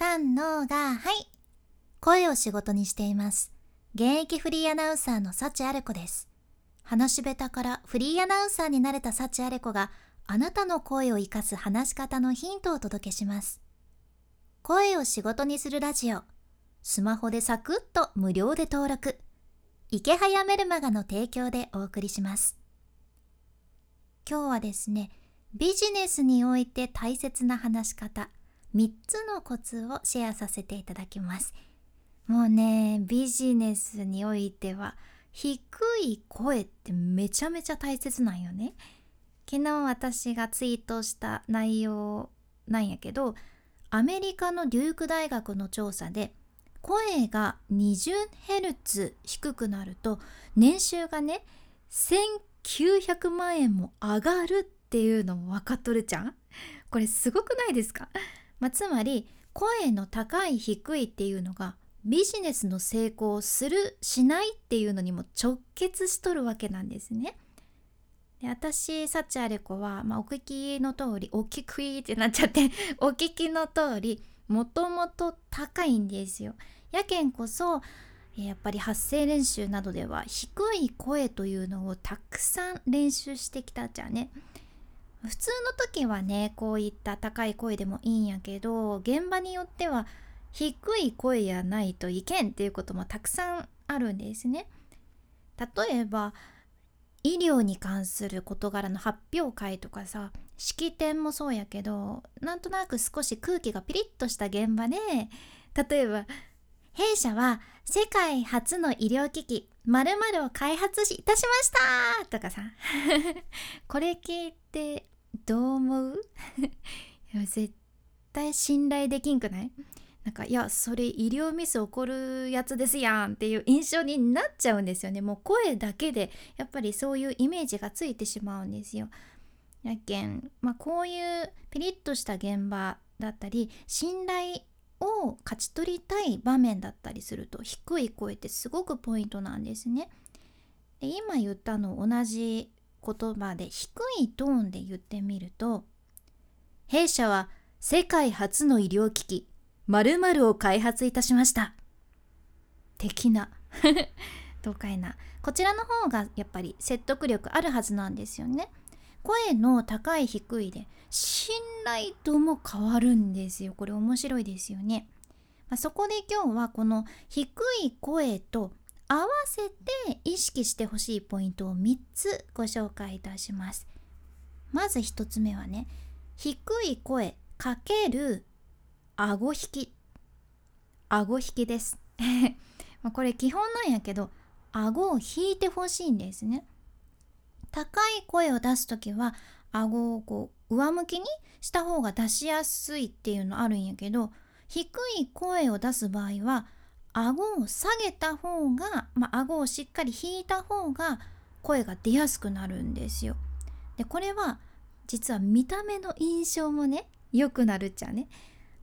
三のが、はい。声を仕事にしています。現役フリーアナウンサーの幸あれ子です。話し下手からフリーアナウンサーになれた幸あれ子があなたの声を活かす話し方のヒントをお届けします。声を仕事にするラジオ。スマホでサクッと無料で登録。池早メルマガの提供でお送りします。今日はですね、ビジネスにおいて大切な話し方、3つのコツをシェアさせていただきます。もうね、ビジネスにおいては低い声ってめちゃめちゃ大切なんよね。昨日私がツイートした内容なんやけど、アメリカのデューク大学の調査で声が 20Hz 低くなると年収がね1900万円も上がるっていうのも分かっとるじゃんこれすごくないですか？まあ、つまり声の高い低いっていうのがビジネスの成功をするしないっていうのにも直結しとるわけなんですね。で私サチアレコは、まあ、お聞きの通りお聞きってなっちゃって お聞きの通りもともと高いんですよ。やけんこそやっぱり発声練習などでは低い声というのをたくさん練習してきたじゃね。普通の時はねこういった高い声でもいいんやけど現場によっては低い声やないといけんっていうこともたくさんあるんですね。例えば医療に関する事柄の発表会とかさ式典もそうやけどなんとなく少し空気がピリッとした現場で例えば「弊社は世界初の医療機器〇〇を開発いたしました!」とかさ これ聞いてどう思う？絶対信頼できんくない？なんかいやそれ医療ミス起こるやつですやんっていう印象になっちゃうんですよねもう声だけでやっぱりそういうイメージがついてしまうんですよ。やけん、まあ、こういうピリッとした現場だったり信頼を勝ち取りたい場面だったりすると低い声ってすごくポイントなんですね。で今言ったの同じ言葉で低いトーンで言ってみると弊社は世界初の医療機器〇〇を開発いたしました的などうかいなこちらの方がやっぱり説得力あるはずなんですよね声の高い低いで信頼度も変わるんですよ。これ面白いですよね、まあ、そこで今日はこの低い声と合わせて意識してほしいポイントを3つご紹介いたします。まず1つ目はね低い声かける顎引き。顎引きです。これ基本なんやけど顎を引いてほしいんですね。高い声を出す時は顎をこう上向きにした方が出しやすいっていうのあるんやけど低い声を出す場合は顎を下げた方が、まあ、顎をしっかり引いた方が声が出やすくなるんですよ。でこれは実は見た目の印象もね良くなるっちゃね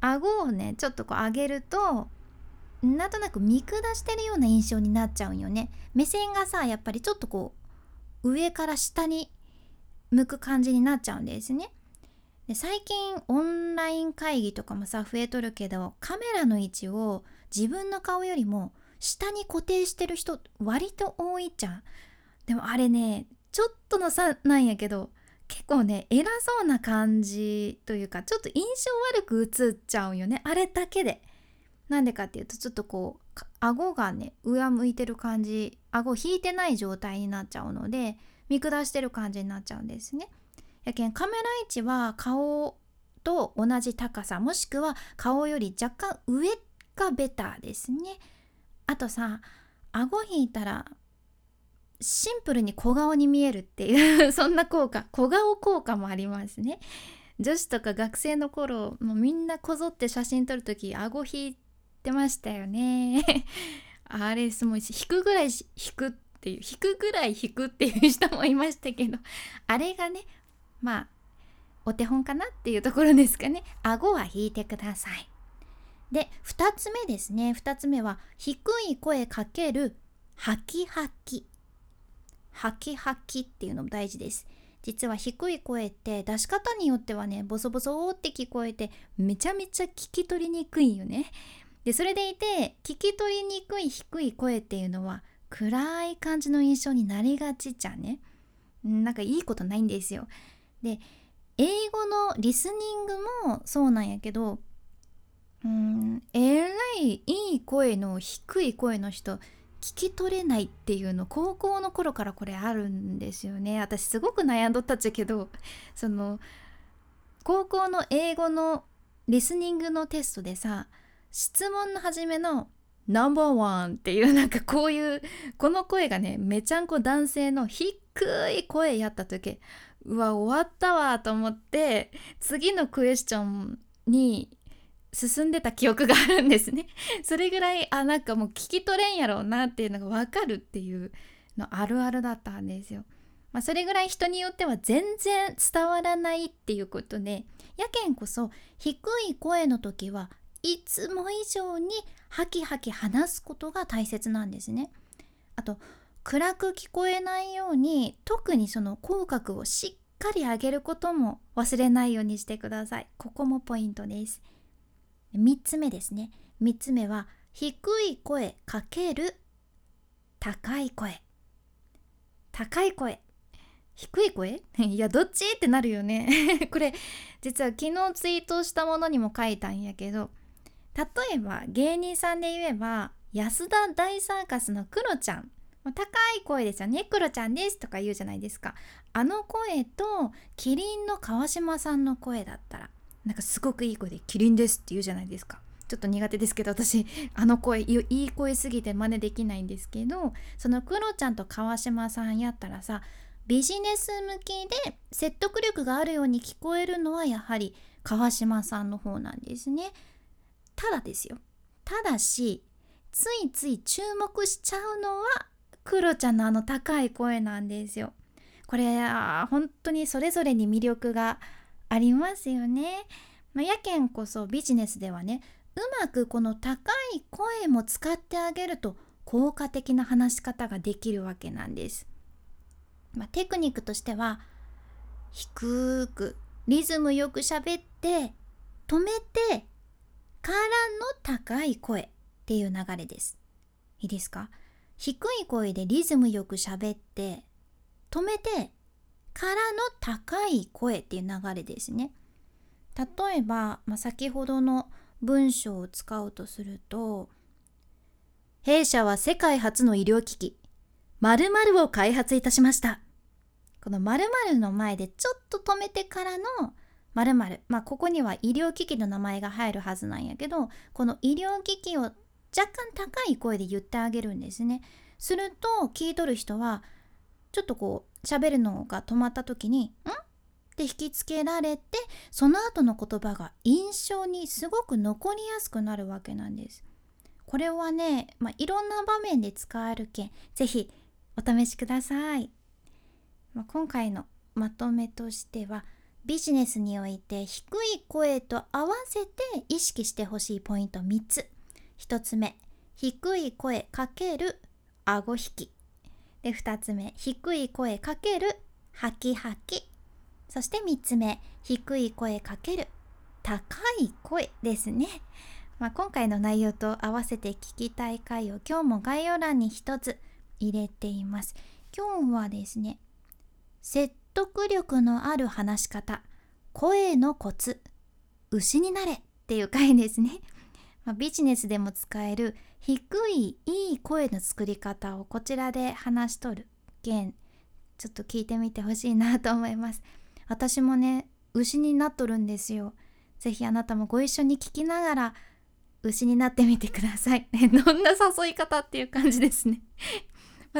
顎をねちょっとこう上げるとなんとなく見下してるような印象になっちゃうんよね目線がさやっぱりちょっとこう上から下に向く感じになっちゃうんですね。で最近オンライン会議とかもさ増えとるけどカメラの位置を自分の顔よりも下に固定してる人割と多いじゃん。でもあれねちょっとの差なんやけど結構ね偉そうな感じというかちょっと印象悪く映っちゃうよね。あれだけで。なんでかっていうとちょっとこう顎がね上向いてる感じ顎引いてない状態になっちゃうので見下してる感じになっちゃうんですね。やけんカメラ位置は顔と同じ高さもしくは顔より若干上がベターですね。あとさ顎引いたらシンプルに小顔に見えるっていう そんな効果小顔効果もありますね女子とか学生の頃もうみんなこぞって写真撮る時顎引いてましたよねあれすごい引くぐらい引くっていう引くぐらい引くっていう人もいましたけど あれがねまあお手本かなっていうところですかね顎は引いてくださいで2つ目ですね2つ目は低い声かけるハキハキハキハキっていうのも大事です。実は低い声って出し方によってはねボソボソって聞こえてめちゃめちゃ聞き取りにくいよね。でそれでいて聞き取りにくい低い声っていうのは暗い感じの印象になりがちじゃね。なんかいいことないんですよ。で英語のリスニングもそうなんやけどうんえらいいい声の低い声の人聞き取れないっていうの高校の頃からこれあるんですよね私すごく悩んどったっちゃけどその高校の英語のリスニングのテストでさ質問の初めの「ナンバーワン」っていうなんかこういうこの声がねめちゃんこ男性の低い声やった時うわ終わったわと思って次のクエスチョンに進んでた記憶があるんですね。それぐらいあなんかもう聞き取れんやろうなっていうのが分かるっていうのあるあるだったんですよ。まあ、それぐらい人によっては全然伝わらないっていうことでやけんこそ低い声の時はいつも以上にハキハキ話すことが大切なんですね。あと暗く聞こえないように特にその口角をしっかり上げることも忘れないようにしてください。ここもポイントです。3つ目ですね3つ目は低い声かける高い声高い声低い声？いやどっち？ってなるよね これ実は昨日ツイートしたものにも書いたんやけど例えば芸人さんで言えば安田大サーカスのクロちゃん高い声ですよねクロちゃんですとか言うじゃないですかあの声とキリンの川島さんの声だったらなんかすごくいい声で「キリンです」って言うじゃないですか。ちょっと苦手ですけど私あの声いい声すぎて真似できないんですけどそのクロちゃんと川島さんやったらさビジネス向きで説得力があるように聞こえるのはやはり川島さんの方なんですね。ただですよただしついつい注目しちゃうのはクロちゃんのあの高い声なんですよ。これ本当にそれぞれに魅力がありますよね。まあ、やけんこそビジネスではねうまくこの高い声も使ってあげると効果的な話し方ができるわけなんです。まあ、テクニックとしては低くリズムよく喋って止めてからの高い声っていう流れです。いいですか？低い声でリズムよく喋って止めてからの高い声っていう流れですね。例えば、まあ、先ほどの文章を使うとすると弊社は世界初の医療機器〇〇を開発いたしました。この〇〇の前でちょっと止めてからの〇〇まあここには医療機器の名前が入るはずなんやけどこの医療機器を若干高い声で言ってあげるんですね。すると聞いとる人はちょっとこう喋るのが止まった時に「ん?」って引きつけられてその後の言葉が印象にすごく残りやすくなるわけなんです。これはね、まあ、いろんな場面で使えるけん是非お試しください。まあ、今回のまとめとしてはビジネスにおいて低い声と合わせて意識してほしいポイント3つ。1つ目低い声かける顎引き。で2つ目低い声かけるハキハキそして3つ目低い声かける高い声ですね、まあ、今回の内容と合わせて聞きたい回を今日も概要欄に1つ入れています。今日はですね説得力のある話し方。声のコツ。牛になれ。っていう回ですね。まあ、ビジネスでも使える。低いいい声の作り方をこちらで話しとる。件ちょっと聞いてみてほしいなと思います。私もね牛になっとるんですよ。ぜひあなたもご一緒に聞きながら牛になってみてください。どんな誘い方っていう感じですね。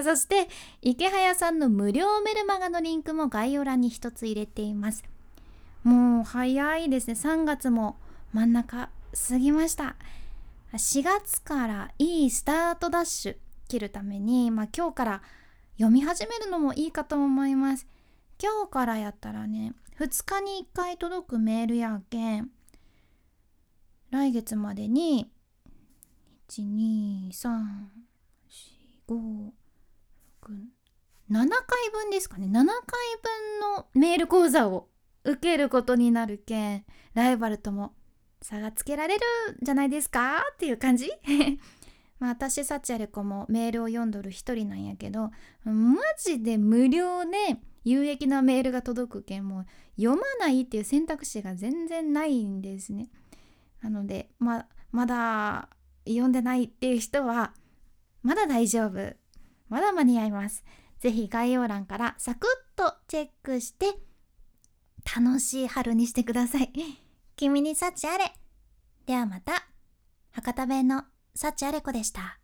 そして池早さんの無料メルマガのリンクも概要欄に一つ入れています。もう早いですね。3月も真ん中過ぎました。4月からいいスタートダッシュ切るために、まあ、今日から読み始めるのもいいかと思います。今日からやったらね2日に1回届くメールやけん来月までに12345 2 3 4 5 6 7回分ですかね。7回分のメール講座を受けることになるけんライバルとも差がつけられるじゃないですか？っていう感じ？まあ私サチアレコもメールを読んどる一人なんやけどマジで無料で有益なメールが届くけんもう読まないっていう選択肢が全然ないんですね。なのでままだ読んでないっていう人はまだ大丈夫。まだ間に合います。ぜひ概要欄からサクッとチェックして楽しい春にしてください。君に幸あれ。ではまた。博多弁の幸あれ子でした。